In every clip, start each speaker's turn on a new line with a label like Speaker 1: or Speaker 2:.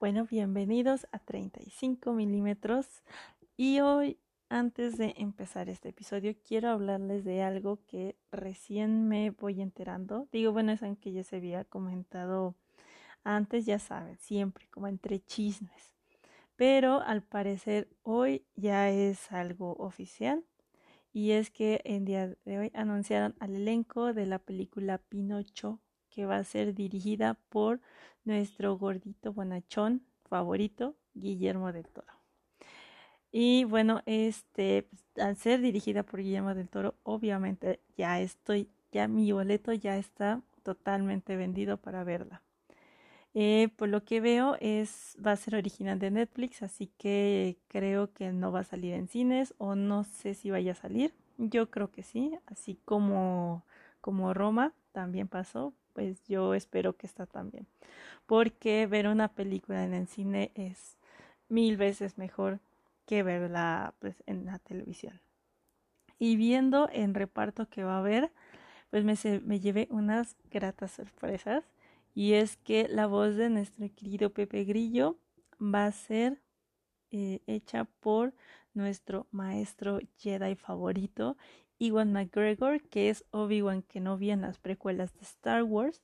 Speaker 1: Bueno, bienvenidos a 35 milímetros y hoy antes de empezar este episodio quiero hablarles de algo que recién me voy enterando. Digo, bueno, es aunque ya se había comentado antes, ya saben, siempre como entre chismes. Pero al parecer hoy ya es algo oficial y es que en día de hoy anunciaron al elenco de la película Pinocho que va a ser dirigida por nuestro gordito bonachón favorito, Guillermo del Toro. Y bueno, este, pues, al ser dirigida por Guillermo del Toro, obviamente ya estoy, ya mi boleto ya está totalmente vendido para verla. Eh, por lo que veo es va a ser original de Netflix, así que creo que no va a salir en cines o no sé si vaya a salir. Yo creo que sí, así como como Roma también pasó, pues yo espero que está también. Porque ver una película en el cine es mil veces mejor que verla pues, en la televisión. Y viendo en reparto que va a haber, pues me, me llevé unas gratas sorpresas. Y es que la voz de nuestro querido Pepe Grillo va a ser eh, hecha por nuestro maestro Jedi favorito Iwan McGregor, que es Obi-Wan Kenobi en las precuelas de Star Wars.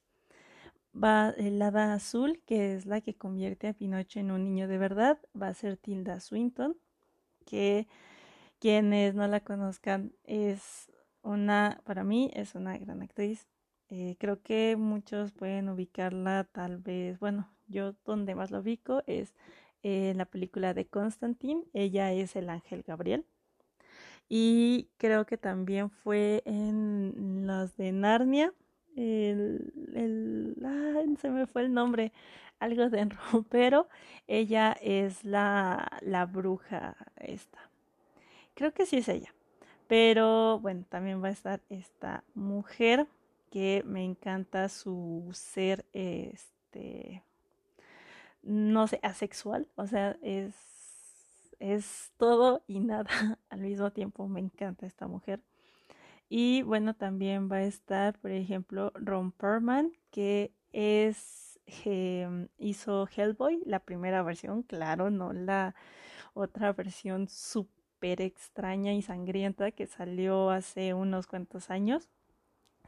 Speaker 1: Va el hada azul, que es la que convierte a Pinocho en un niño de verdad, va a ser Tilda Swinton, que quienes no la conozcan es una, para mí es una gran actriz. Eh, creo que muchos pueden ubicarla tal vez, bueno, yo donde más la ubico es en la película de Constantine, ella es el ángel Gabriel. Y creo que también fue en las de Narnia. El, el se me fue el nombre, algo de pero ella es la, la bruja esta. Creo que sí es ella. Pero bueno, también va a estar esta mujer que me encanta su ser, este, no sé, asexual. O sea, es es todo y nada al mismo tiempo. Me encanta esta mujer. Y bueno, también va a estar, por ejemplo, Ron Perlman, que es em, hizo Hellboy, la primera versión, claro, no la otra versión súper extraña y sangrienta que salió hace unos cuantos años,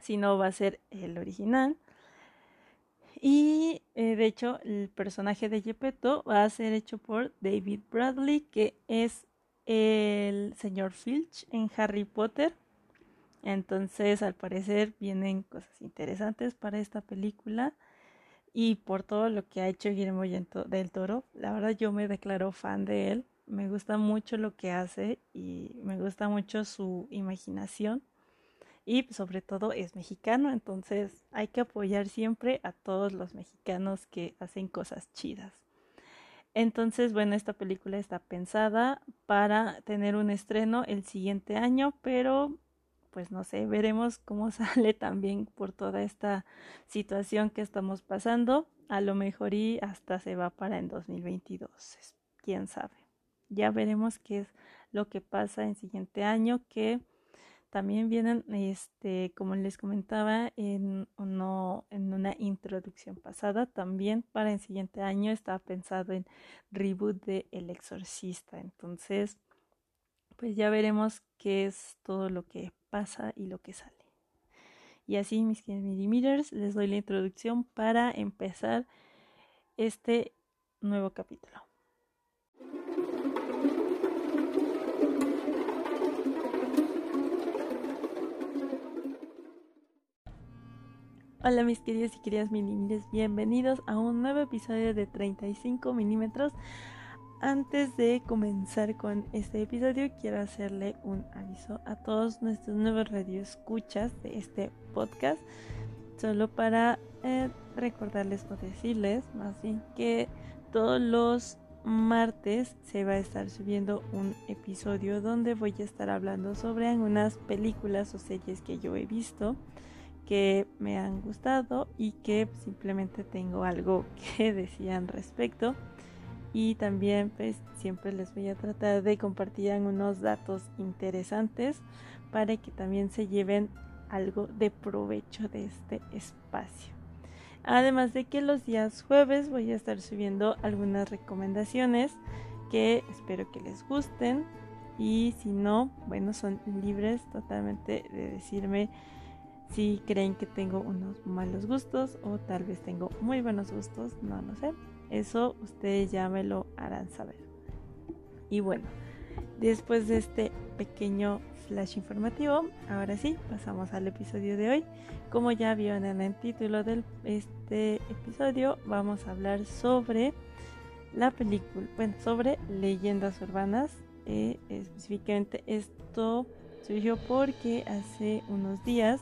Speaker 1: sino va a ser el original. Y eh, de hecho, el personaje de Gepetto va a ser hecho por David Bradley, que es el señor Filch en Harry Potter. Entonces, al parecer, vienen cosas interesantes para esta película. Y por todo lo que ha hecho Guillermo del Toro, la verdad yo me declaro fan de él. Me gusta mucho lo que hace y me gusta mucho su imaginación y sobre todo es mexicano, entonces hay que apoyar siempre a todos los mexicanos que hacen cosas chidas. Entonces, bueno, esta película está pensada para tener un estreno el siguiente año, pero pues no sé, veremos cómo sale también por toda esta situación que estamos pasando. A lo mejor y hasta se va para en 2022, quién sabe. Ya veremos qué es lo que pasa en siguiente año, que también vienen, este, como les comentaba en, en una introducción pasada, también para el siguiente año está pensado en reboot de El Exorcista. Entonces, pues ya veremos qué es todo lo que pasa y lo que sale. Y así, mis queridos les doy la introducción para empezar este nuevo capítulo. Hola mis queridos y queridas milímetros, bienvenidos a un nuevo episodio de 35 milímetros. Antes de comenzar con este episodio, quiero hacerle un aviso a todos nuestros nuevos radioescuchas de este podcast, solo para eh, recordarles o decirles más bien que todos los martes se va a estar subiendo un episodio donde voy a estar hablando sobre algunas películas o series que yo he visto que me han gustado y que simplemente tengo algo que decir al respecto. Y también pues siempre les voy a tratar de compartir algunos datos interesantes para que también se lleven algo de provecho de este espacio. Además de que los días jueves voy a estar subiendo algunas recomendaciones que espero que les gusten y si no, bueno, son libres totalmente de decirme si creen que tengo unos malos gustos o tal vez tengo muy buenos gustos, no lo sé. Eso ustedes ya me lo harán saber. Y bueno, después de este pequeño flash informativo, ahora sí, pasamos al episodio de hoy. Como ya vieron en el título de este episodio, vamos a hablar sobre la película, bueno, sobre leyendas urbanas. Eh, específicamente esto surgió porque hace unos días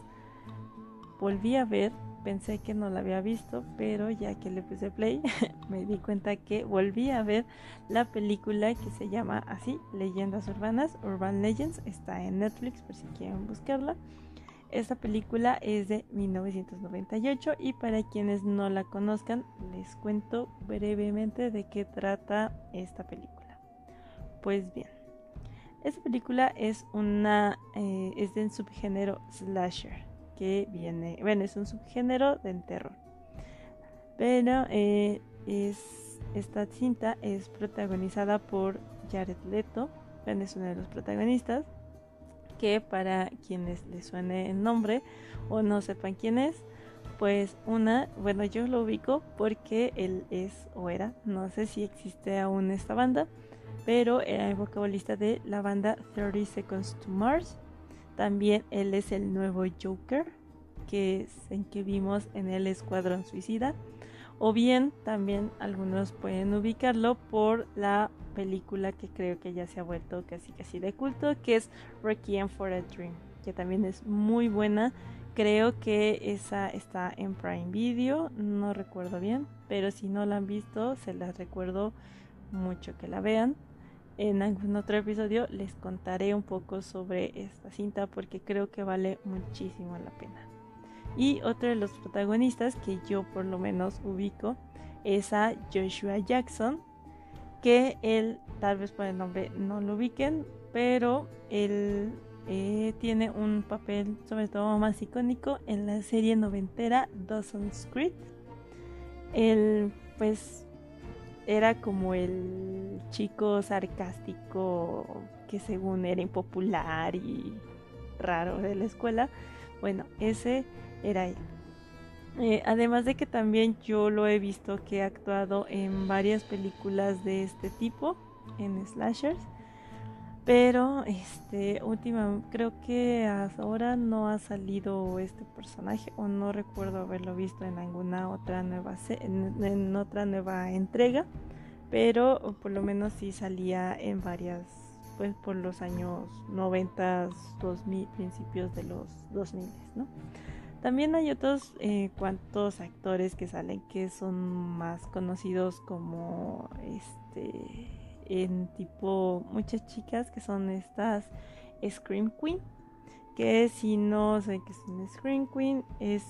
Speaker 1: volví a ver, pensé que no la había visto, pero ya que le puse play, me di cuenta que volví a ver la película que se llama así, Leyendas Urbanas, Urban Legends, está en Netflix por si quieren buscarla. Esta película es de 1998 y para quienes no la conozcan les cuento brevemente de qué trata esta película. Pues bien, esta película es una eh, es del subgénero slasher que viene, bueno, es un subgénero del terror. Pero eh, es, esta cinta es protagonizada por Jared Leto, bueno, es uno de los protagonistas, que para quienes les suene el nombre o no sepan quién es, pues una, bueno, yo lo ubico porque él es o era, no sé si existe aún esta banda, pero era el vocalista de la banda 30 Seconds to Mars también él es el nuevo Joker, que es en que vimos en el Escuadrón Suicida. O bien también algunos pueden ubicarlo por la película que creo que ya se ha vuelto casi casi de culto, que es Requiem for a Dream, que también es muy buena. Creo que esa está en Prime Video, no recuerdo bien, pero si no la han visto, se las recuerdo mucho que la vean en algún otro episodio les contaré un poco sobre esta cinta porque creo que vale muchísimo la pena. Y otro de los protagonistas que yo por lo menos ubico es a Joshua Jackson, que él tal vez por el nombre no lo ubiquen, pero él eh, tiene un papel sobre todo más icónico en la serie noventera Dawson's Creek. Él pues era como el chico sarcástico que según era impopular y raro de la escuela. Bueno, ese era él. Eh, además de que también yo lo he visto que ha actuado en varias películas de este tipo, en slashers. Pero este última creo que ahora no ha salido este personaje o no recuerdo haberlo visto en alguna otra nueva en, otra nueva entrega, pero por lo menos sí salía en varias pues por los años 90, 2000, principios de los 2000, ¿no? También hay otros eh, cuantos actores que salen que son más conocidos como este en tipo muchas chicas que son estas Scream Queen. Que si no sé qué es un Scream Queen, es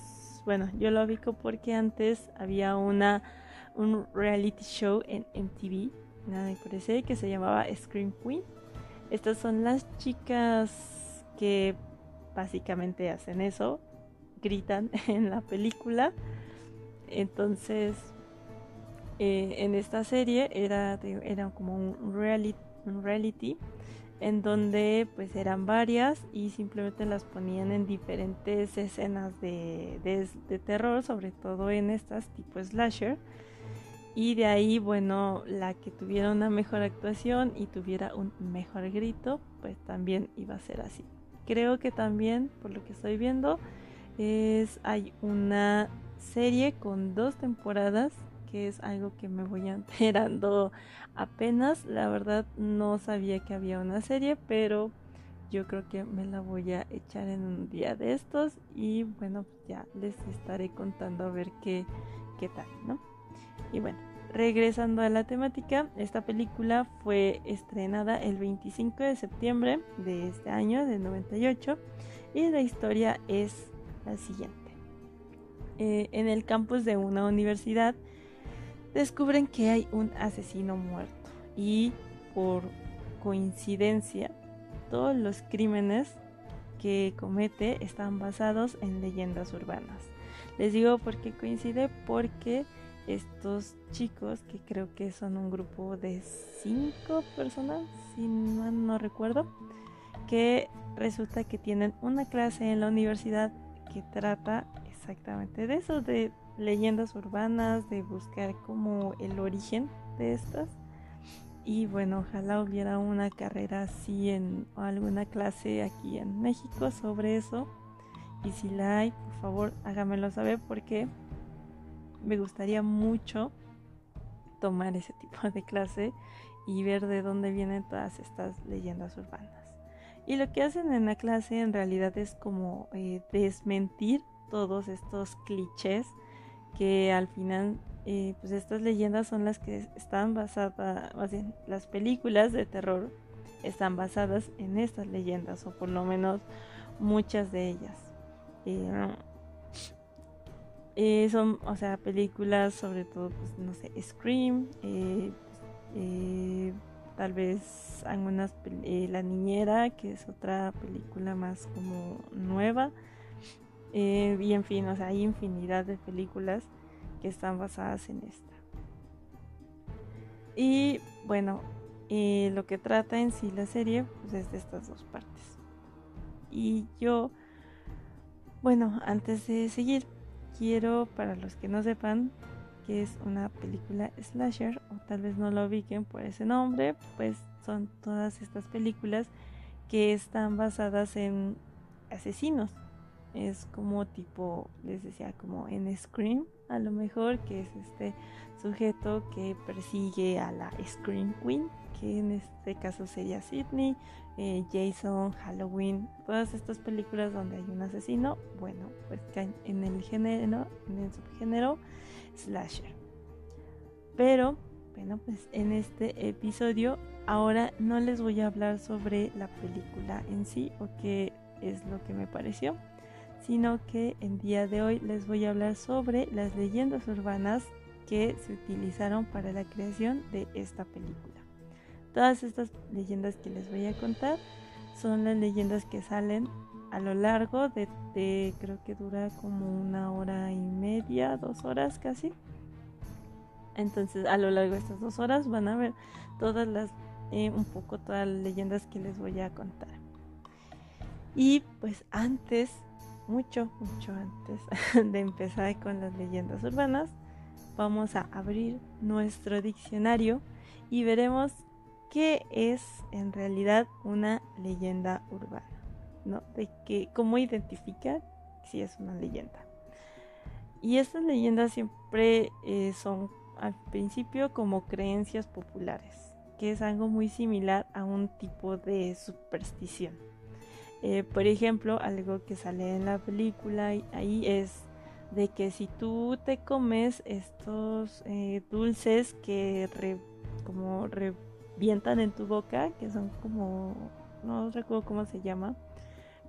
Speaker 1: bueno, yo lo ubico porque antes había una un reality show en MTV, nada me parece, que se llamaba Scream Queen. Estas son las chicas que básicamente hacen eso, gritan en la película. Entonces, eh, en esta serie era, era como un reality, un reality en donde pues eran varias y simplemente las ponían en diferentes escenas de, de, terror, sobre todo en estas tipo slasher. Y de ahí, bueno, la que tuviera una mejor actuación y tuviera un mejor grito, pues también iba a ser así. Creo que también, por lo que estoy viendo, es hay una serie con dos temporadas es algo que me voy enterando apenas. La verdad no sabía que había una serie, pero yo creo que me la voy a echar en un día de estos y bueno, ya les estaré contando a ver qué, qué tal, ¿no? Y bueno, regresando a la temática, esta película fue estrenada el 25 de septiembre de este año, del 98, y la historia es la siguiente. Eh, en el campus de una universidad descubren que hay un asesino muerto y por coincidencia todos los crímenes que comete están basados en leyendas urbanas. Les digo porque coincide porque estos chicos, que creo que son un grupo de cinco personas, si mal no recuerdo, que resulta que tienen una clase en la universidad que trata exactamente de eso, de leyendas urbanas, de buscar como el origen de estas. Y bueno, ojalá hubiera una carrera así en alguna clase aquí en México sobre eso. Y si la hay, por favor, hágamelo saber porque me gustaría mucho tomar ese tipo de clase y ver de dónde vienen todas estas leyendas urbanas. Y lo que hacen en la clase en realidad es como eh, desmentir todos estos clichés que al final eh, pues estas leyendas son las que están basadas, más bien las películas de terror están basadas en estas leyendas o por lo menos muchas de ellas. Eh, eh, son, o sea, películas sobre todo, pues, no sé, Scream, tal vez algunas, La Niñera, que es otra película más como nueva. Y en fin, o sea, hay infinidad de películas que están basadas en esta. Y bueno, lo que trata en sí la serie, pues es de estas dos partes. Y yo, bueno, antes de seguir, quiero, para los que no sepan, que es una película slasher, o tal vez no lo ubiquen por ese nombre, pues son todas estas películas que están basadas en asesinos. Es como tipo, les decía, como en Scream, a lo mejor, que es este sujeto que persigue a la Scream Queen, que en este caso sería Sidney, eh, Jason, Halloween, todas estas películas donde hay un asesino, bueno, pues caen en el género, en el subgénero slasher. Pero, bueno, pues en este episodio ahora no les voy a hablar sobre la película en sí o qué es lo que me pareció, sino que en día de hoy les voy a hablar sobre las leyendas urbanas que se utilizaron para la creación de esta película. Todas estas leyendas que les voy a contar son las leyendas que salen a lo largo de, creo que dura como una hora y media, dos horas casi. Entonces a lo largo de estas dos horas van a ver todas las, eh, un poco todas las leyendas que les voy a contar. Y pues antes, mucho, mucho antes de empezar con las leyendas urbanas, vamos a abrir nuestro diccionario y veremos qué es en realidad una leyenda urbana, ¿no? De que cómo identificar si es una leyenda. Y estas leyendas siempre eh, son al principio como creencias populares, que es algo muy similar a un tipo de superstición. Eh, por ejemplo, algo que sale en la película ahí es de que si tú te comes estos eh, dulces que como vientan en tu boca, que son como, no recuerdo cómo se llama,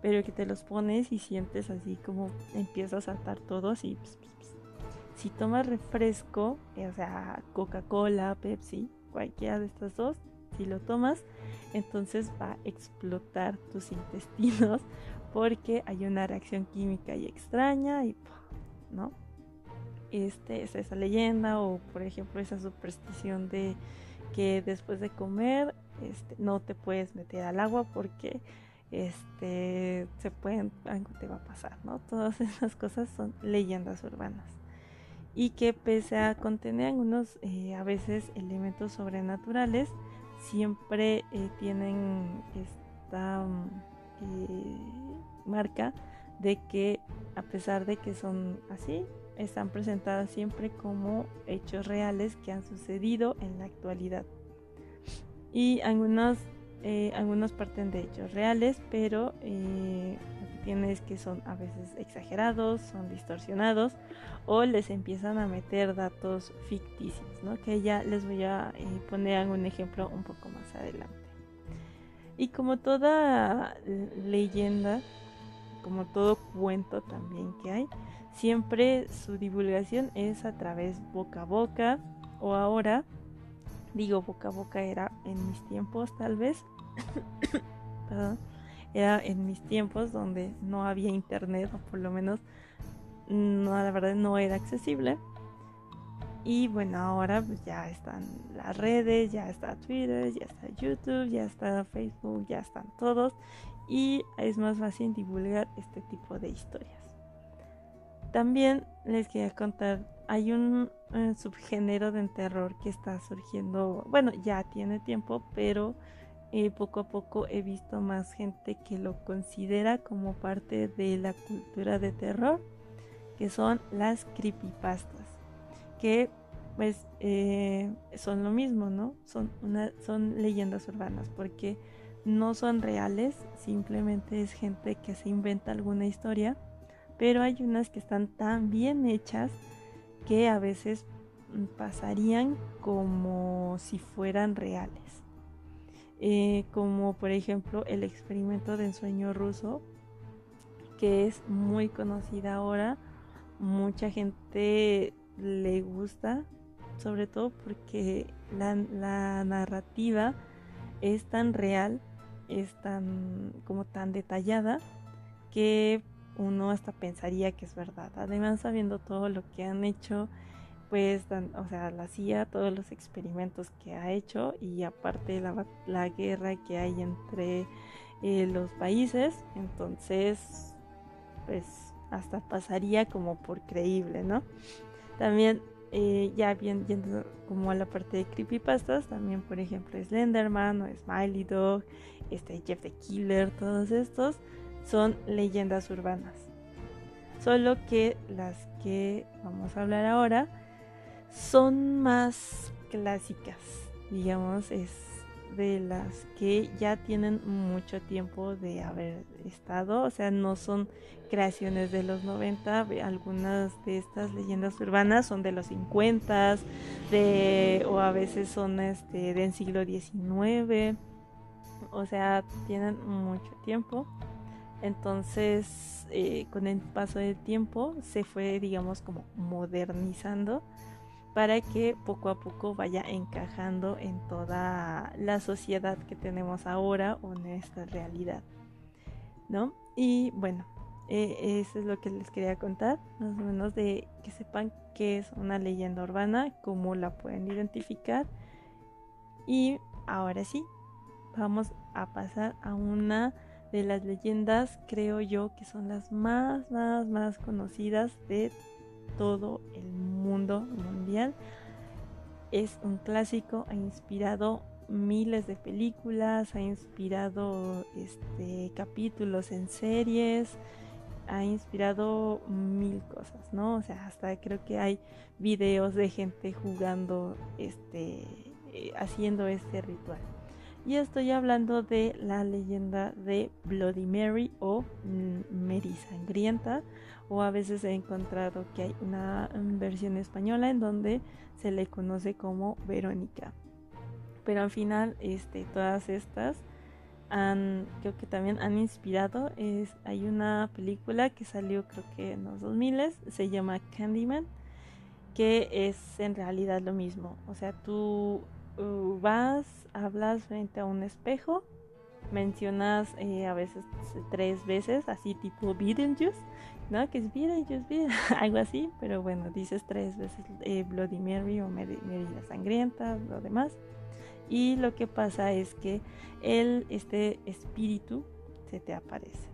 Speaker 1: pero que te los pones y sientes así como empieza a saltar todo así. Si tomas refresco, o sea, Coca-Cola, Pepsi, cualquiera de estas dos, si lo tomas, entonces va a explotar tus intestinos porque hay una reacción química y extraña y ¿no? Este es esa leyenda o por ejemplo esa superstición de que después de comer este, no te puedes meter al agua porque este se pueden algo te va a pasar no todas esas cosas son leyendas urbanas. Y que pese a contener algunos eh, a veces elementos sobrenaturales siempre eh, tienen esta eh, marca de que a pesar de que son así están presentadas siempre como hechos reales que han sucedido en la actualidad. Y algunos, eh, algunos parten de hechos reales, pero eh, lo que tienen es que son a veces exagerados, son distorsionados o les empiezan a meter datos ficticios, ¿no? que ya les voy a eh, poner algún ejemplo un poco más adelante. Y como toda leyenda, como todo cuento también que hay, Siempre su divulgación es a través boca a boca o ahora, digo boca a boca era en mis tiempos tal vez, era en mis tiempos donde no había internet o por lo menos no, la verdad no era accesible. Y bueno, ahora pues ya están las redes, ya está Twitter, ya está YouTube, ya está Facebook, ya están todos. Y es más fácil divulgar este tipo de historias. También les quería contar, hay un eh, subgénero de terror que está surgiendo, bueno, ya tiene tiempo, pero eh, poco a poco he visto más gente que lo considera como parte de la cultura de terror, que son las creepypastas que pues eh, son lo mismo, ¿no? Son, leyendas urbanas porque no son reales, simplemente es gente que se inventa alguna historia, pero hay unas que están tan bien hechas que a veces pasarían como si fueran reales. Eh, como por ejemplo el experimento de ensueño ruso, que es muy conocida ahora, mucha gente le gusta, sobre todo porque la, narrativa es tan real, es tan como tan detallada que uno hasta pensaría que es verdad. Además, sabiendo todo lo que han hecho, pues, o sea, la CIA, todos los experimentos que ha hecho y aparte la, la guerra que hay entre eh, los países, entonces, pues, hasta pasaría como por creíble, ¿no? También eh, ya bien yendo como a la parte de creepypastas, también por ejemplo Slenderman o Smiley Dog, este Jeff the Killer, todos estos son leyendas urbanas. Solo que las que vamos a hablar ahora son más clásicas, digamos, es de las que ya tienen mucho tiempo de haber estado, o sea, no son creaciones de los 90, algunas de estas leyendas urbanas son de los 50 de o a veces son este del siglo XIX. O sea, tienen mucho tiempo. Entonces, eh, con el paso del tiempo se fue, digamos, como modernizando para que poco a poco vaya encajando en toda la sociedad que tenemos ahora o en esta realidad, ¿no? Y bueno, eh, eso es lo que les quería contar, más o menos de que sepan qué es una leyenda urbana, cómo la pueden identificar. Y ahora sí, vamos a pasar a una de las leyendas, creo yo, que son las más, más, más conocidas de todo el mundo mundial. Es un clásico, ha inspirado miles de películas, ha inspirado este, capítulos en series, ha inspirado mil cosas, ¿no? O sea, hasta creo que hay videos de gente jugando, este, eh, haciendo este ritual. Y estoy hablando de la leyenda de Bloody Mary o Mary Sangrienta o a veces he encontrado que hay una versión española en donde se le conoce como Verónica. Pero al final este, todas estas han, creo que también han inspirado. Es, hay una película que salió creo que en los 2000, se llama Candyman, que es en realidad lo mismo. O sea, tú vas, hablas frente a un espejo, mencionas eh, a veces tres veces, así tipo Beetlejuice, ¿no? Que es Beetlejuice, algo así, pero bueno, dices tres veces eh, Bloody Mary o Mary, la Sangrienta, lo demás. Y lo que pasa es que este espíritu se te aparece.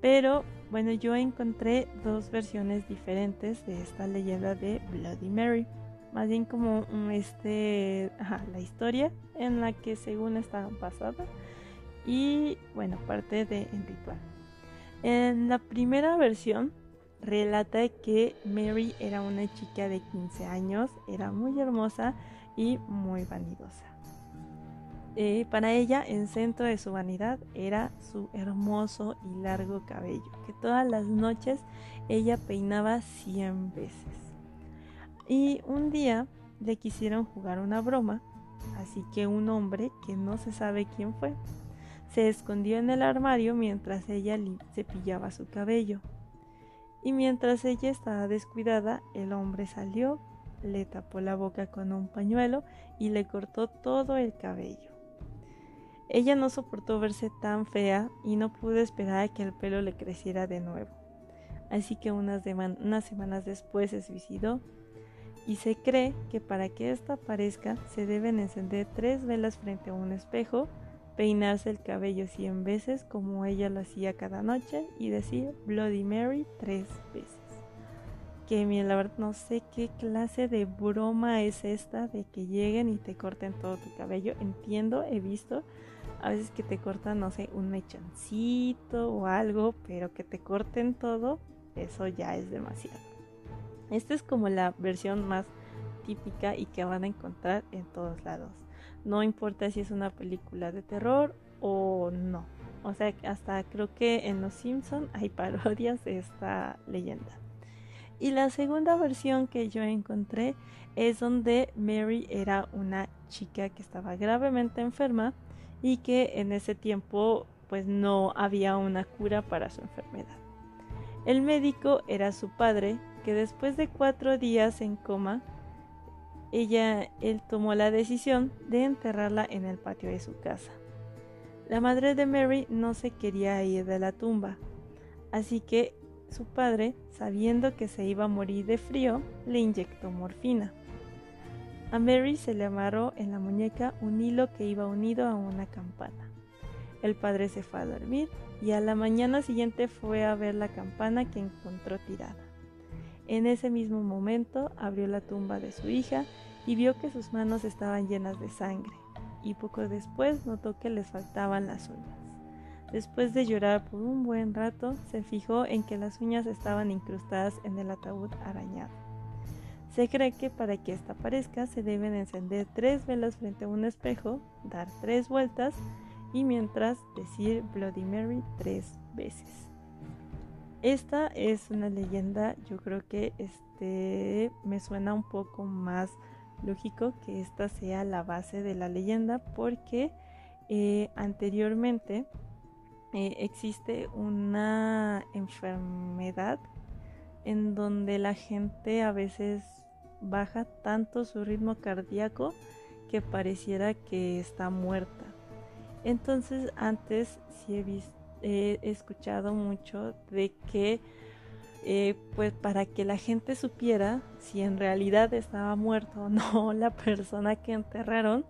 Speaker 1: Pero bueno, yo encontré dos versiones diferentes de esta leyenda de Bloody Mary. Más bien como este, la historia en la que según está basada y bueno, parte del ritual. En la primera versión relata que Mary era una chica de 15 años, era muy hermosa y muy vanidosa. Eh, para ella, el centro de su vanidad era su hermoso y largo cabello, que todas las noches ella peinaba 100 veces. Y un día le quisieron jugar una broma, así que un hombre, que no se sabe quién fue, se escondió en el armario mientras ella cepillaba su cabello. Y mientras ella estaba descuidada, el hombre salió, le tapó la boca con un pañuelo y le cortó todo el cabello. Ella no soportó verse tan fea y no pudo esperar a que el pelo le creciera de nuevo. así que unas, unas semanas después se suicidó. Y se cree que para que esto aparezca se deben encender tres velas frente a un espejo, peinarse el cabello 100 veces como ella lo hacía cada noche y decir Bloody Mary tres veces que la verdad no sé qué clase de broma es esta de que lleguen y te corten todo tu cabello. Entiendo, he visto a veces que te cortan, no sé, un mechoncito o algo, pero que te corten todo, eso ya es demasiado. Esta es como la versión más típica y que van a encontrar en todos lados. No importa si es una película de terror o no. O sea, hasta creo que en Los Simpson hay parodias de esta leyenda. Y la segunda versión que yo encontré es donde Mary era una chica que estaba gravemente enferma y que en ese tiempo pues no había una cura para su enfermedad. El médico era su padre, que después de cuatro días en coma, ella, él tomó la decisión de enterrarla en el patio de su casa. La madre de Mary no se quería ir de la tumba, así que su padre, sabiendo que se iba a morir de frío, le inyectó morfina. A Mary se le amarró en la muñeca un hilo que iba unido a una campana. El padre se fue a dormir y a la mañana siguiente fue a ver la campana que encontró tirada. En ese mismo momento abrió la tumba de su hija y vio que sus manos estaban llenas de sangre, y poco después notó que les faltaban las uñas. Después de llorar por un buen rato, se fijó en que las uñas estaban incrustadas en el ataúd arañado. Se cree que para que esta aparezca se deben encender tres velas frente a un espejo, dar tres vueltas y mientras decir Bloody Mary tres veces. Esta es una leyenda, yo creo que este me suena un poco más lógico que esta sea la base de la leyenda porque eh, anteriormente eh, existe una enfermedad en donde la gente a veces baja tanto su ritmo cardíaco que pareciera que está muerta. Entonces antes sí he, escuchado mucho de que eh, pues para que la gente supiera si en realidad estaba muerto o no la persona que enterraron,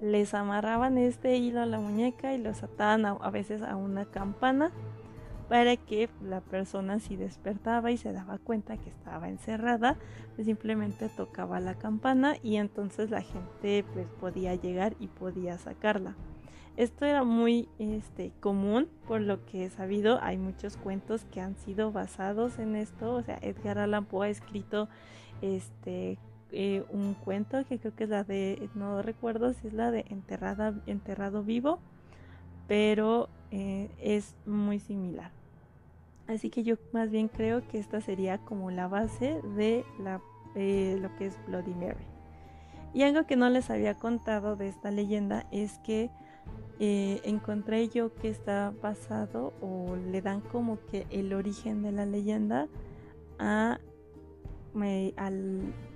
Speaker 1: les amarraban este hilo a la muñeca y los ataban a, veces a una campana para que la persona si despertaba y se daba cuenta que estaba encerrada, pues simplemente tocaba la campana y entonces la gente pues podía llegar y podía sacarla. Esto era muy este, común, por lo que he sabido, hay muchos cuentos que han sido basados en esto, o sea, Edgar Allan Poe ha escrito este eh, un cuento que creo que es la de, no recuerdo si es la de enterrada, enterrado vivo, pero eh, es muy similar. Así que yo más bien creo que esta sería como la base de la, eh, lo que es Bloody Mary. Y algo que no les había contado de esta leyenda es que encontré yo que está basado o le dan como que el origen de la leyenda a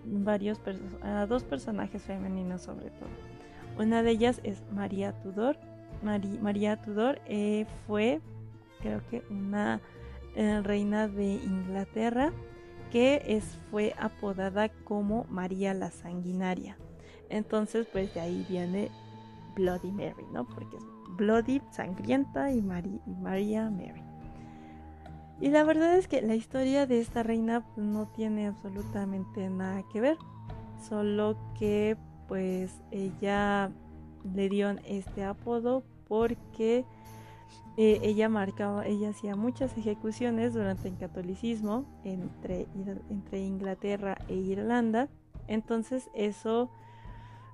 Speaker 1: varios a dos personajes femeninos sobre todo. Una de ellas es María Tudor. María Tudor eh, fue, creo que, una eh, reina de Inglaterra que es, fue apodada como María la Sanguinaria. Entonces, pues de ahí viene Bloody Mary, ¿no? Porque es Bloody, sangrienta y, María Mary. Y la verdad es que la historia de esta reina no tiene absolutamente nada que ver, solo que pues ella le dieron este apodo porque eh, ella marcaba, ella hacía muchas ejecuciones durante el catolicismo entre, entre Inglaterra e Irlanda, entonces eso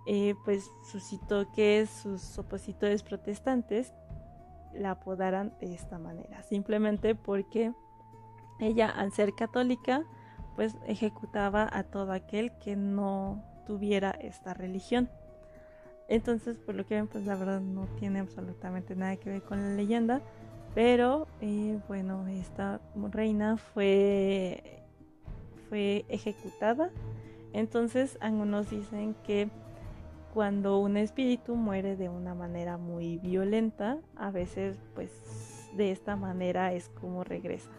Speaker 1: eh, pues suscitó que sus opositores protestantes la apodaran de esta manera, simplemente porque ella al ser católica pues ejecutaba a todo aquel que no tuviera esta religión. Entonces, por lo que ven, pues la verdad no tiene absolutamente nada que ver con la leyenda, pero eh, bueno, esta reina fue, fue ejecutada. Entonces, algunos dicen que cuando un espíritu muere de una manera muy violenta, a veces pues de esta manera es como regresa.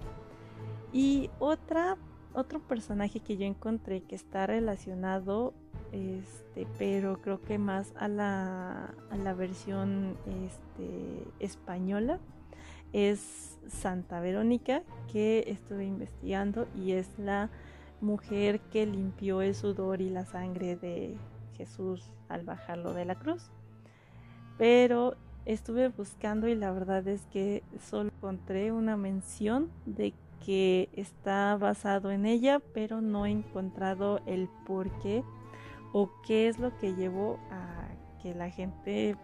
Speaker 1: Y otra, otro personaje que yo encontré que está relacionado, este, pero creo que más a la, a la versión este, española, es Santa Verónica, que estuve investigando y es la mujer que limpió el sudor y la sangre de Jesús al bajarlo de la cruz. Pero estuve buscando y la verdad es que solo encontré una mención de que está basado en ella, pero no he encontrado el por qué o qué es lo que llevó a que la gente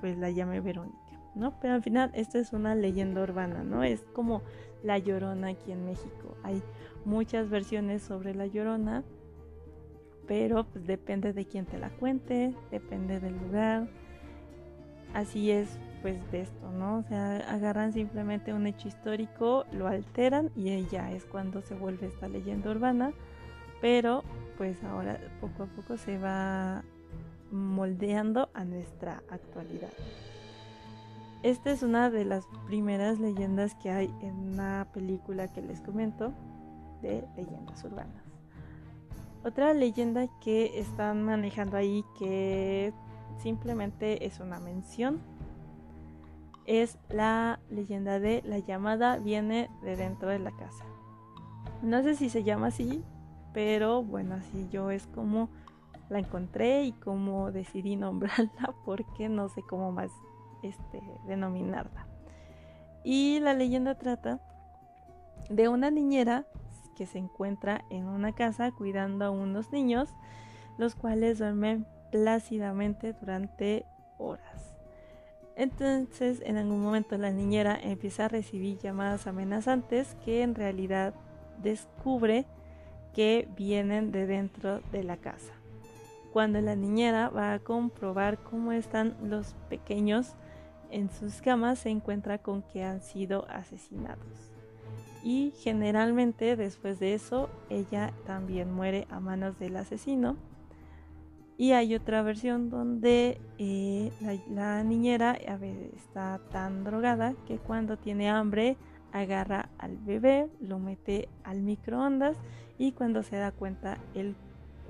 Speaker 1: pues la llame Verónica, ¿no? Pero al final esto es una leyenda urbana, ¿no? Es como la Llorona aquí en México. Hay muchas versiones sobre la Llorona, pero pues depende de quién te la cuente, depende del lugar. Así es pues de esto, ¿no? O sea, agarran simplemente un hecho histórico, lo alteran y ya es cuando se vuelve esta leyenda urbana, pero pues ahora poco a poco se va moldeando a nuestra actualidad. Esta es una de las primeras leyendas que hay en una película que les comento de leyendas urbanas. Otra leyenda que están manejando ahí que simplemente es una mención es la leyenda de la llamada viene de dentro de la casa. No sé si se llama así, pero bueno, así yo es como la encontré y como decidí nombrarla porque no sé cómo más este, denominarla. Y la leyenda trata de una niñera que se encuentra en una casa cuidando a unos niños, los cuales duermen plácidamente durante horas. Entonces, en algún momento la niñera empieza a recibir llamadas amenazantes que en realidad descubre que vienen de dentro de la casa. Cuando la niñera va a comprobar cómo están los pequeños en sus camas, se encuentra con que han sido asesinados y generalmente después de eso ella también muere a manos del asesino. Y hay otra versión donde eh, la, niñera está tan drogada que cuando tiene hambre agarra al bebé, lo mete al microondas y cuando se da cuenta el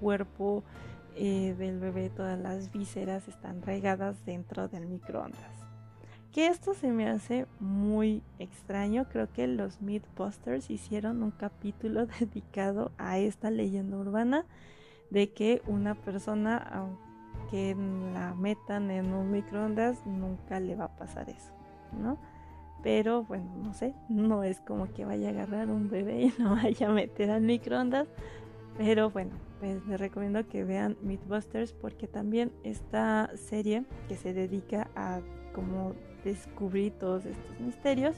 Speaker 1: cuerpo eh, del bebé, todas las vísceras están regadas dentro del microondas. Que esto se me hace muy extraño. Creo que los Mythbusters hicieron un capítulo dedicado a esta leyenda urbana de que una persona, aunque la metan en un microondas, nunca le va a pasar eso, ¿no? Pero bueno, no sé, no es como que vaya a agarrar un bebé y lo vaya a meter al microondas. Pero bueno, pues les recomiendo que vean Mythbusters porque también esta serie que se dedica a como descubrir todos estos misterios.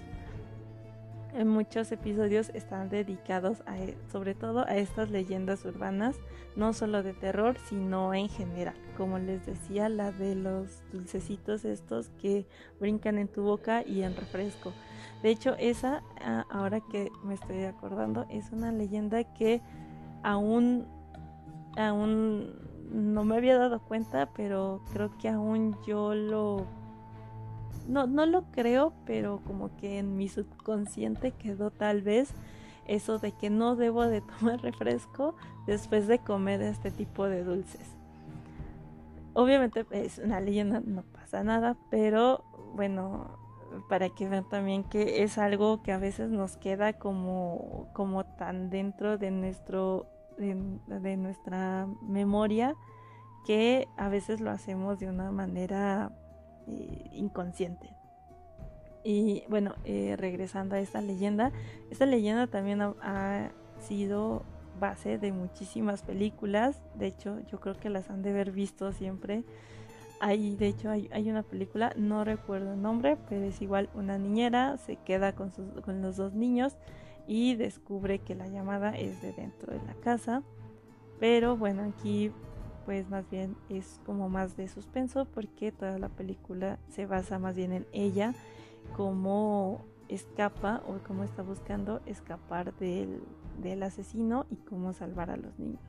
Speaker 1: En muchos episodios están dedicados a, e, sobre todo a estas leyendas urbanas, no solo de terror, sino en general. Como les decía, la de los dulcecitos estos que brincan en tu boca y en refresco. De hecho, esa, ahora que me estoy acordando, es una leyenda que aún, aún no me había dado cuenta, pero creo que aún yo lo no, no lo creo, pero como que en mi subconsciente quedó tal vez eso de que no debo de tomar refresco después de comer este tipo de dulces. Obviamente es una leyenda, no pasa nada, pero bueno, para que vean también que es algo que a veces nos queda como, como tan dentro de nuestro de nuestra memoria que a veces lo hacemos de una manera eh, inconsciente. Y bueno, eh, regresando a esta leyenda, esta leyenda también ha, sido base de muchísimas películas. De hecho, yo creo que las han de haber visto siempre. Hay, de hecho, hay, hay, una película, no recuerdo el nombre, pero es igual una niñera, se queda con, sus, con los dos niños y descubre que la llamada es de dentro de la casa. Pero bueno, aquí pues más bien es como más de suspenso porque toda la película se basa más bien en ella, cómo escapa o cómo está buscando escapar del, asesino y cómo salvar a los niños.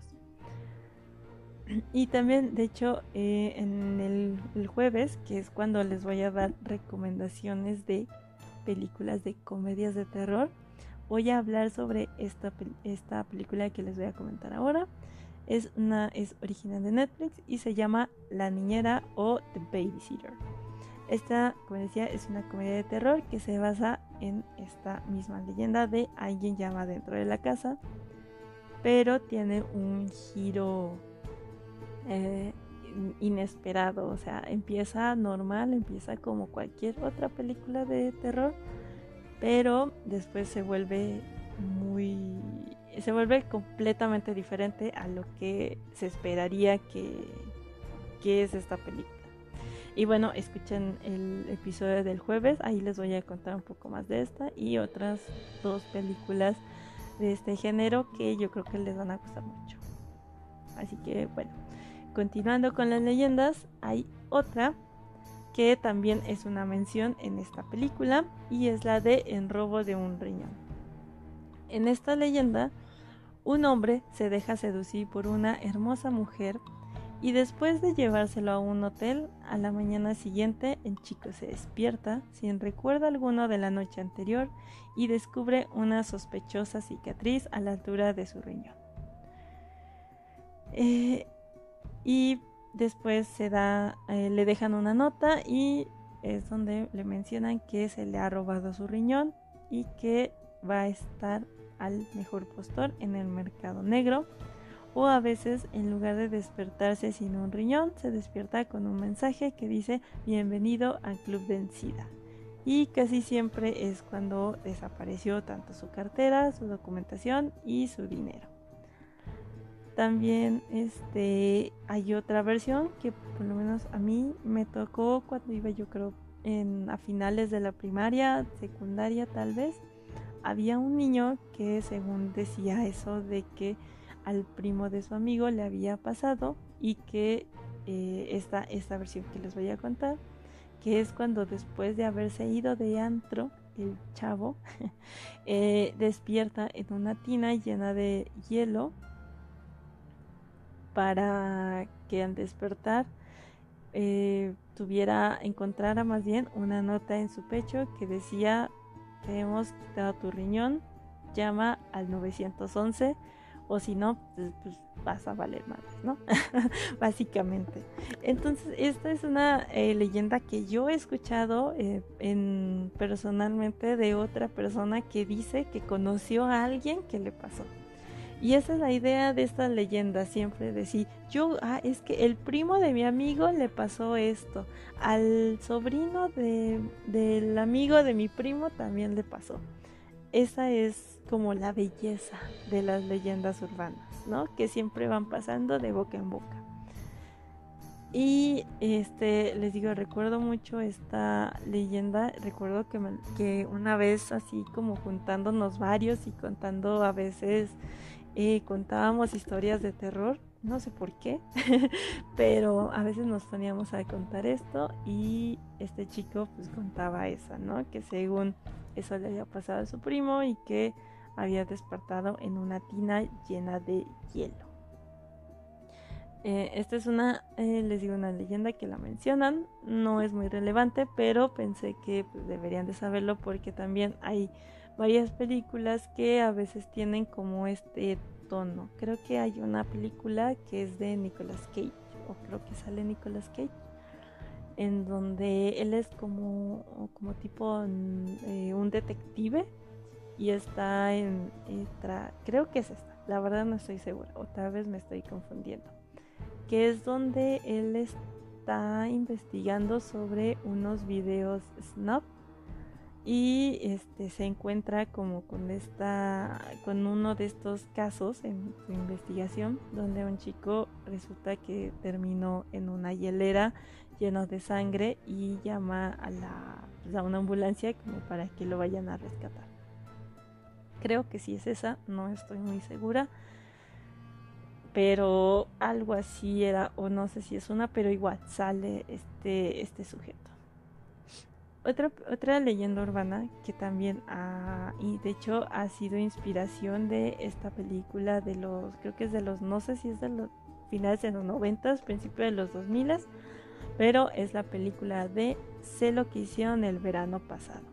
Speaker 1: Y también, de hecho, eh, en el, el, jueves, que es cuando les voy a dar recomendaciones de películas de comedias de terror, voy a hablar sobre esta, esta película que les voy a comentar ahora. Es, una, es original de Netflix y se llama La Niñera o The Babysitter. Esta, como decía, es una comedia de terror que se basa en esta misma leyenda de alguien llama dentro de la casa, pero tiene un giro eh, inesperado, o sea, empieza normal, empieza como cualquier otra película de terror, pero después se vuelve muy se vuelve completamente diferente a lo que se esperaría que, que es esta película. Y bueno, escuchen el episodio del jueves, ahí les voy a contar un poco más de esta y otras dos películas de este género que yo creo que les van a gustar mucho. Así que bueno, continuando con las leyendas, hay otra que también es una mención en esta película y es la de En robo de un riñón. En esta leyenda, un hombre se deja seducir por una hermosa mujer y después de llevárselo a un hotel, a la mañana siguiente el chico se despierta sin recuerdo alguno de la noche anterior y descubre una sospechosa cicatriz a la altura de su riñón. Eh, y después se da, eh, le dejan una nota y es donde le mencionan que se le ha robado su riñón y que va a estar al mejor postor en el mercado negro. O a veces, en lugar de despertarse sin un riñón, se despierta con un mensaje que dice bienvenido al club de SIDA. Y casi siempre es cuando desapareció tanto su cartera, su documentación y su dinero. También este, hay otra versión que por lo menos a mí me tocó cuando iba yo creo en, a finales de la primaria, secundaria tal vez. Había un niño que según decía eso de que al primo de su amigo le había pasado y que eh, esta, esta versión que les voy a contar, que es cuando después de haberse ido de antro, el chavo eh, despierta en una tina llena de hielo para que al despertar eh, tuviera, encontrara más bien una nota en su pecho que decía, te hemos quitado tu riñón, llama al 911 o si no, pues, pues, vas a valer más, ¿no? Básicamente. Entonces, esta es una eh, leyenda que yo he escuchado eh, en, personalmente de otra persona que dice que conoció a alguien que le pasó. Y esa es la idea de esta leyenda, siempre decir, yo, ah, es que el primo de mi amigo le pasó esto, al sobrino de, del amigo de mi primo también le pasó. Esa es como la belleza de las leyendas urbanas, ¿no? Que siempre van pasando de boca en boca. Y este, les digo, recuerdo mucho esta leyenda. Recuerdo que, que una vez, así como juntándonos varios y contando a veces eh, contábamos historias de terror, no sé por qué, pero a veces nos poníamos a contar esto y este chico pues contaba esa, ¿no? Que según eso le había pasado a su primo y que había despertado en una tina llena de hielo. Eh, esta es una, eh, les digo, una leyenda que la mencionan, no es muy relevante, pero pensé que pues, deberían de saberlo porque también hay varias películas que a veces tienen como este tono. Creo que hay una película que es de Nicolas Cage, o creo que sale Nicolas Cage, en donde él es como, como tipo eh, un detective y está en, creo que es esta, la verdad no estoy segura, otra vez me estoy confundiendo, que es donde él está investigando sobre unos videos snap y este se encuentra como con esta con uno de estos casos en su investigación donde un chico resulta que terminó en una hielera lleno de sangre y llama a la pues, a una ambulancia como para que lo vayan a rescatar. Creo que sí es esa no estoy muy segura pero algo así era o no sé si es una pero igual sale este este sujeto otra, otra leyenda urbana que también ha, y de hecho ha sido inspiración de esta película de los, creo que es de los, no sé si es de los finales de los 90, principios de los 2000, pero es la película de Sé que hicieron el verano pasado,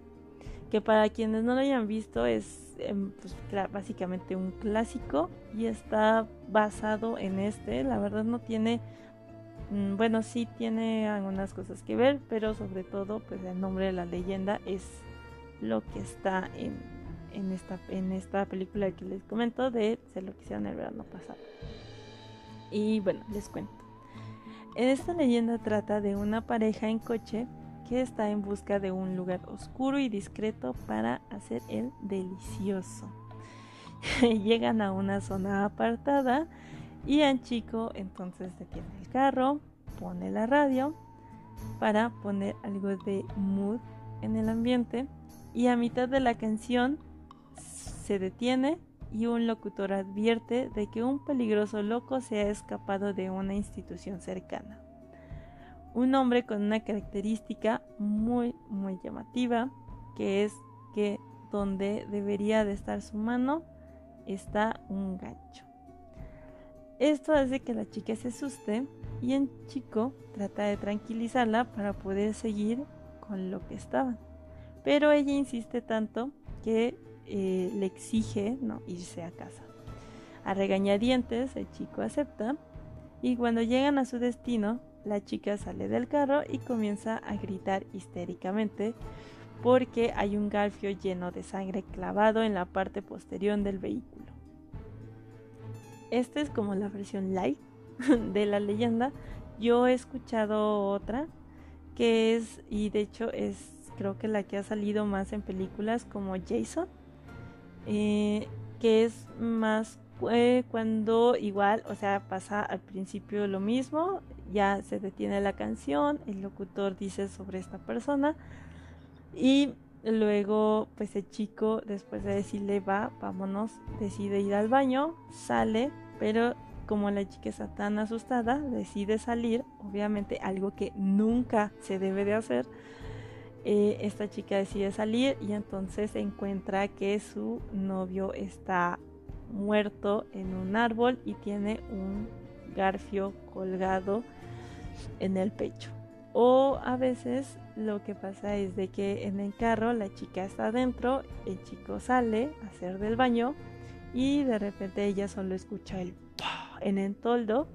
Speaker 1: que para quienes no lo hayan visto es em, pues, básicamente un clásico y está basado en este. La verdad no tiene, bueno, sí tiene algunas cosas que ver, pero sobre todo pues el nombre de la leyenda es lo que está en, en, esta, en esta película que les comento de Se lo que hicieron el verano pasado. Y bueno, les cuento. En esta leyenda trata de una pareja en coche que está en busca de un lugar oscuro y discreto para hacer el delicioso. Llegan a una zona apartada y Anchico entonces detiene el carro, pone la radio para poner algo de mood en el ambiente y a mitad de la canción se detiene y un locutor advierte de que un peligroso loco se ha escapado de una institución cercana. Un hombre con una característica muy muy llamativa que es que donde debería de estar su mano está un gancho. Esto hace que la chica se asuste y el chico trata de tranquilizarla para poder seguir con lo que estaba. Pero ella insiste tanto que eh, le exige ¿no? irse a casa. A regañadientes, el chico acepta y cuando llegan a su destino, la chica sale del carro y comienza a gritar histéricamente porque hay un garfio lleno de sangre clavado en la parte posterior del vehículo. Esta es como la versión light de la leyenda. Yo he escuchado otra que es, y de hecho es creo que la que ha salido más en películas como Jason, eh, que es más eh, cuando igual, o sea, pasa al principio lo mismo, ya se detiene la canción, el locutor dice sobre esta persona y luego pues el chico después de decirle va, vámonos, decide ir al baño, sale, pero como la chica está tan asustada, decide salir, obviamente algo que nunca se debe de hacer, eh, esta chica decide salir y entonces encuentra que su novio está muerto en un árbol y tiene un garfio colgado en el pecho. O a veces lo que pasa es de que en el carro la chica está adentro, el chico sale a hacer del baño y de repente ella solo escucha el en el toldo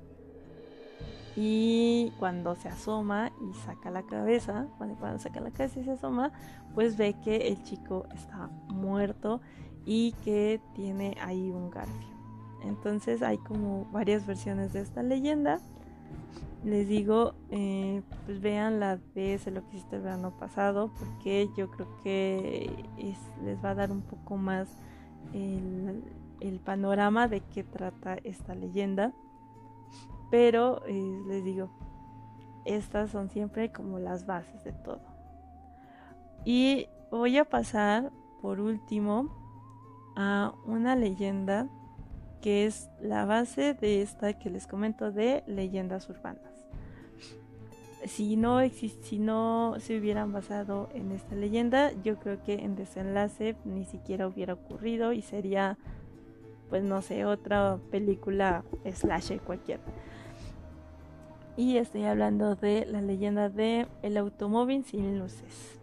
Speaker 1: y cuando se asoma y saca la cabeza, cuando, saca la cabeza y se asoma, pues ve que el chico está muerto y que tiene ahí un garfio. Entonces hay como varias versiones de esta leyenda. Les digo, eh, pues vean la de lo que hiciste el verano pasado, porque yo creo que les va a dar un poco más el panorama de qué trata esta leyenda. Pero eh, les digo, estas son siempre como las bases de todo. Y voy a pasar por último a una leyenda que es la base de esta que les comento de leyendas urbanas. Si no, si no se hubieran basado en esta leyenda, yo creo que en desenlace ni siquiera hubiera ocurrido y sería, pues no sé, otra película slasher cualquiera y estoy hablando de la leyenda de el automóvil sin luces.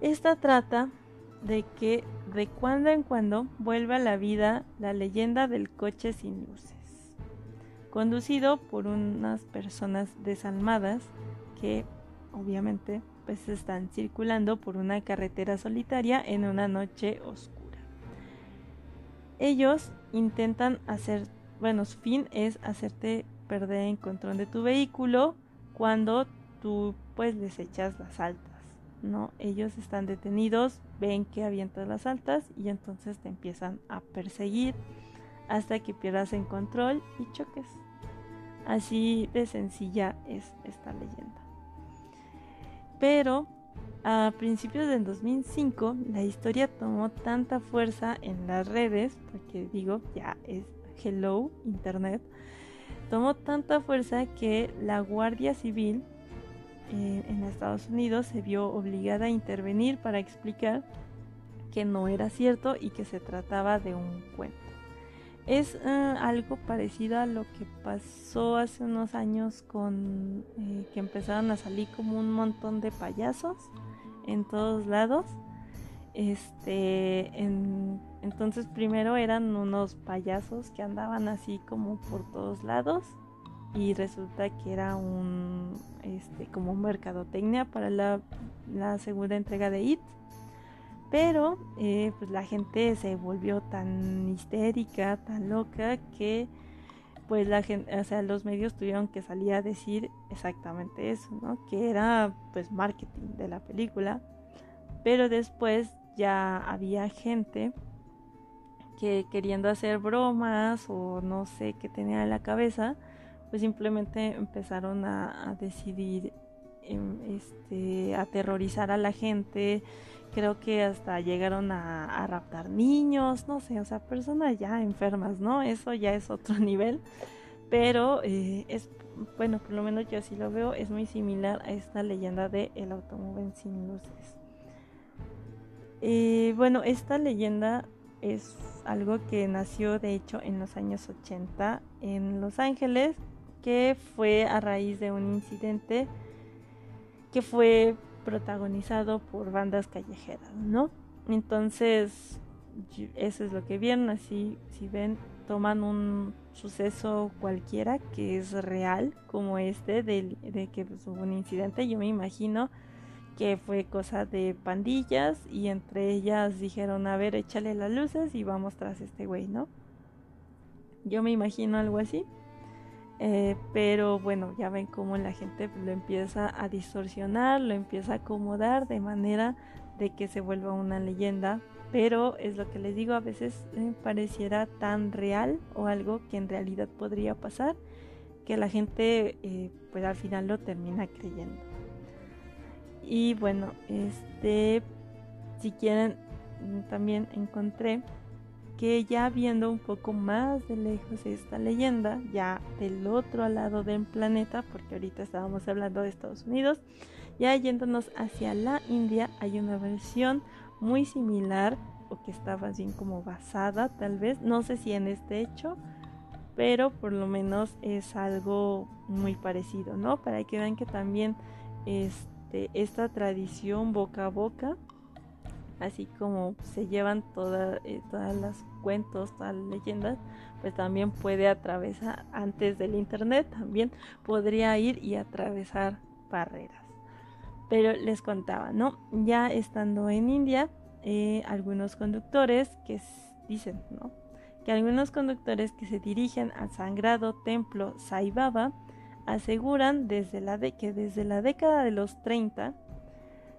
Speaker 1: Esta trata de que de cuando en cuando vuelve a la vida la leyenda del coche sin luces, conducido por unas personas desalmadas que obviamente pues están circulando por una carretera solitaria en una noche oscura. Ellos intentan hacer, bueno, su fin es hacerte perder el control de tu vehículo cuando tú pues les echas las altas, ¿no? Ellos están detenidos, ven que avientas las altas y entonces te empiezan a perseguir hasta que pierdas el control y choques. Así de sencilla es esta leyenda. Pero a principios del 2005 la historia tomó tanta fuerza en las redes, porque digo, ya es hello internet, tomó tanta fuerza que la Guardia Civil eh, en Estados Unidos se vio obligada a intervenir para explicar que no era cierto y que se trataba de un cuento. Es eh, algo parecido a lo que pasó hace unos años con eh, que empezaron a salir como un montón de payasos en todos lados este, entonces primero eran unos payasos que andaban así como por todos lados y resulta que era un, este, como mercadotecnia para la, segunda entrega de It. Pero eh, pues la gente se volvió tan histérica, tan loca que pues la gente, o sea, los medios tuvieron que salir a decir exactamente eso, ¿no? Que era pues marketing de la película. Pero después ya había gente que queriendo hacer bromas o no sé qué tenía en la cabeza, pues simplemente empezaron a, decidir este, aterrorizar a la gente. Creo que hasta llegaron a, raptar niños, no sé, o sea, personas ya enfermas, ¿no? Eso ya es otro nivel. Pero eh, es, bueno, por lo menos yo así lo veo, es muy similar a esta leyenda de el automóvil sin luces. Eh, bueno, esta leyenda es algo que nació de hecho en los años 80 en Los Ángeles, que fue a raíz de un incidente que fue protagonizado por bandas callejeras, ¿no? Entonces, eso es lo que vieron, así si ven, toman un suceso cualquiera que es real, como este, de, de que pues, hubo un incidente, yo me imagino que fue cosa de pandillas y entre ellas dijeron, a ver, échale las luces y vamos tras este güey, ¿no? Yo me imagino algo así. Eh, pero bueno, ya ven cómo la gente lo empieza a distorsionar, lo empieza a acomodar de manera de que se vuelva una leyenda. Pero es lo que les digo, a veces eh, pareciera tan real o algo que en realidad podría pasar que la gente eh, pues al final lo termina creyendo. Y bueno, este, si quieren, mm, también encontré que ya viendo un poco más de lejos esta leyenda, ya del otro lado del planeta, porque ahorita estábamos hablando de Estados Unidos, ya yéndonos hacia la India hay una versión muy similar o que está más bien como basada tal vez, no sé si en este hecho, pero por lo menos es algo muy parecido, ¿no? Para que vean que también este esta tradición boca a boca, así como se llevan todas eh, todas las cuentos, todas las leyendas, pues también puede atravesar antes del internet, también podría ir y atravesar barreras. Pero les contaba, ¿no? Ya estando en India, eh, algunos conductores que dicen, ¿no? Que algunos conductores que se dirigen al sagrado templo Sai Baba aseguran desde la de que desde la década de los 30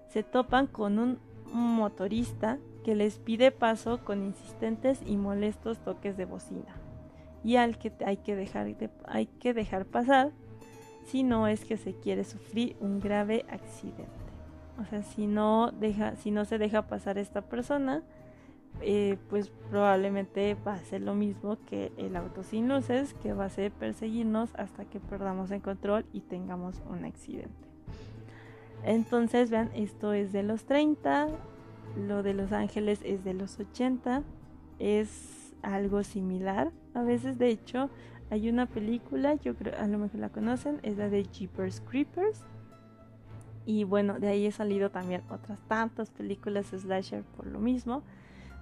Speaker 1: se topan con un motorista que les pide paso con insistentes y molestos toques de bocina y al que hay que dejar, hay que dejar pasar si no es que se quiere sufrir un grave accidente. O sea, si no, deja, si no se deja pasar esta persona, eh, pues probablemente va a ser lo mismo que el auto sin luces, que va a ser perseguirnos hasta que perdamos el control y tengamos un accidente. Entonces, vean, esto es de los 30, lo de Los Ángeles es de los 80, es algo similar. A veces, de hecho, hay una película, yo creo, a lo mejor la conocen, es la de Jeepers Creepers. Y bueno, de ahí he salido también otras tantas películas slasher por lo mismo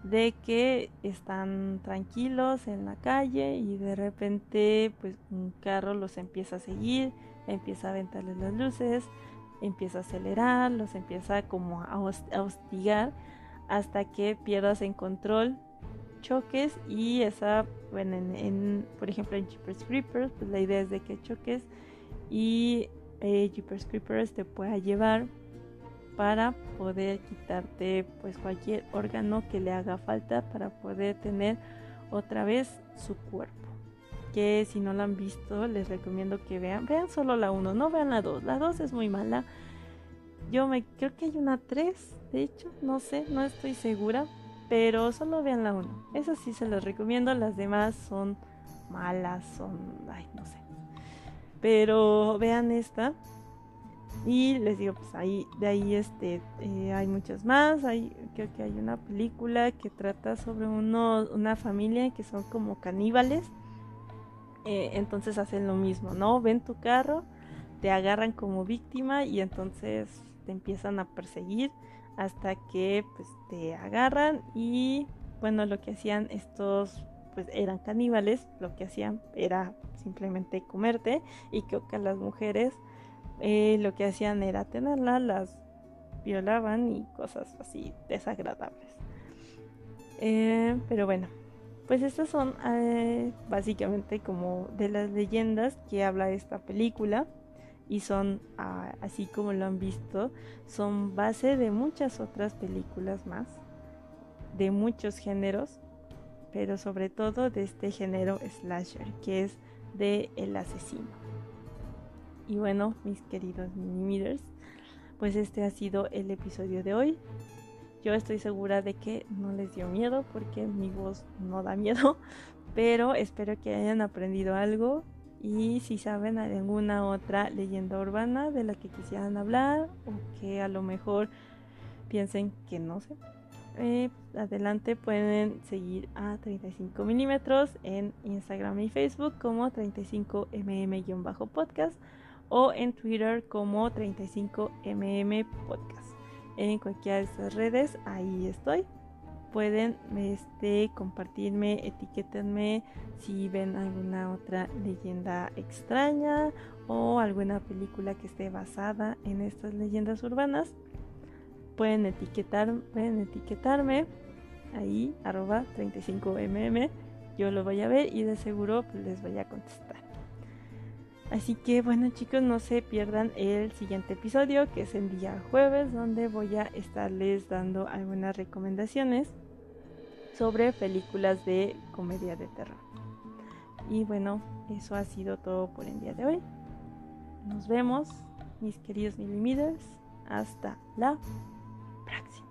Speaker 1: de que están tranquilos en la calle y de repente pues un carro los empieza a seguir, empieza a aventarles las luces, empieza a acelerar, los empieza como a, hostigar hasta que pierdas en control, choques y esa, bueno, en, por ejemplo en Jeepers Creepers, pues la idea es de que choques y eh, Jeepers Creepers te pueda llevar para poder quitarte pues cualquier órgano que le haga falta para poder tener otra vez su cuerpo. Que si no la han visto les recomiendo que vean, vean solo la 1, no vean la 2, la 2 es muy mala. Yo me creo que hay una 3, de hecho, no sé, no estoy segura, pero solo vean la 1. Esa sí se las recomiendo, las demás son malas, son, ay, no sé. Pero vean esta, y les digo, pues ahí, de ahí este, eh, hay muchas más. Hay, creo que hay una película que trata sobre uno, una familia que son como caníbales. Eh, entonces hacen lo mismo, ¿no? Ven tu carro, te agarran como víctima y entonces te empiezan a perseguir hasta que pues te agarran y bueno lo que hacían estos pues eran caníbales lo que hacían era simplemente comerte y creo que las mujeres eh, lo que hacían era tenerlas las violaban y cosas así desagradables eh, pero bueno pues estas son eh, básicamente como de las leyendas que habla esta película y son, ah, así como lo han visto, son base de muchas otras películas más, de muchos géneros, pero sobre todo de este género slasher, que es de el asesino. Y bueno, mis queridos mini pues este ha sido el episodio de hoy. Yo estoy segura de que no les dio miedo porque mi voz no da miedo, pero espero que hayan aprendido algo y si saben alguna otra leyenda urbana de la que quisieran hablar o que a lo mejor piensen que no sé. Eh, adelante pueden seguir a 35 milímetros en Instagram y Facebook como 35mm-podcast o en Twitter como 35mm podcast. En cualquiera de estas redes, ahí estoy pueden este, compartirme, etiquetenme si ven alguna otra leyenda extraña o alguna película que esté basada en estas leyendas urbanas. Pueden, etiquetar, pueden etiquetarme ahí, arroba 35mm. Yo lo voy a ver y de seguro pues, les voy a contestar. Así que bueno chicos, no se pierdan el siguiente episodio que es el día jueves donde voy a estarles dando algunas recomendaciones sobre películas de comedia de terror. Y bueno, eso ha sido todo por el día de hoy. Nos vemos, mis queridos millimeters. Hasta la próxima.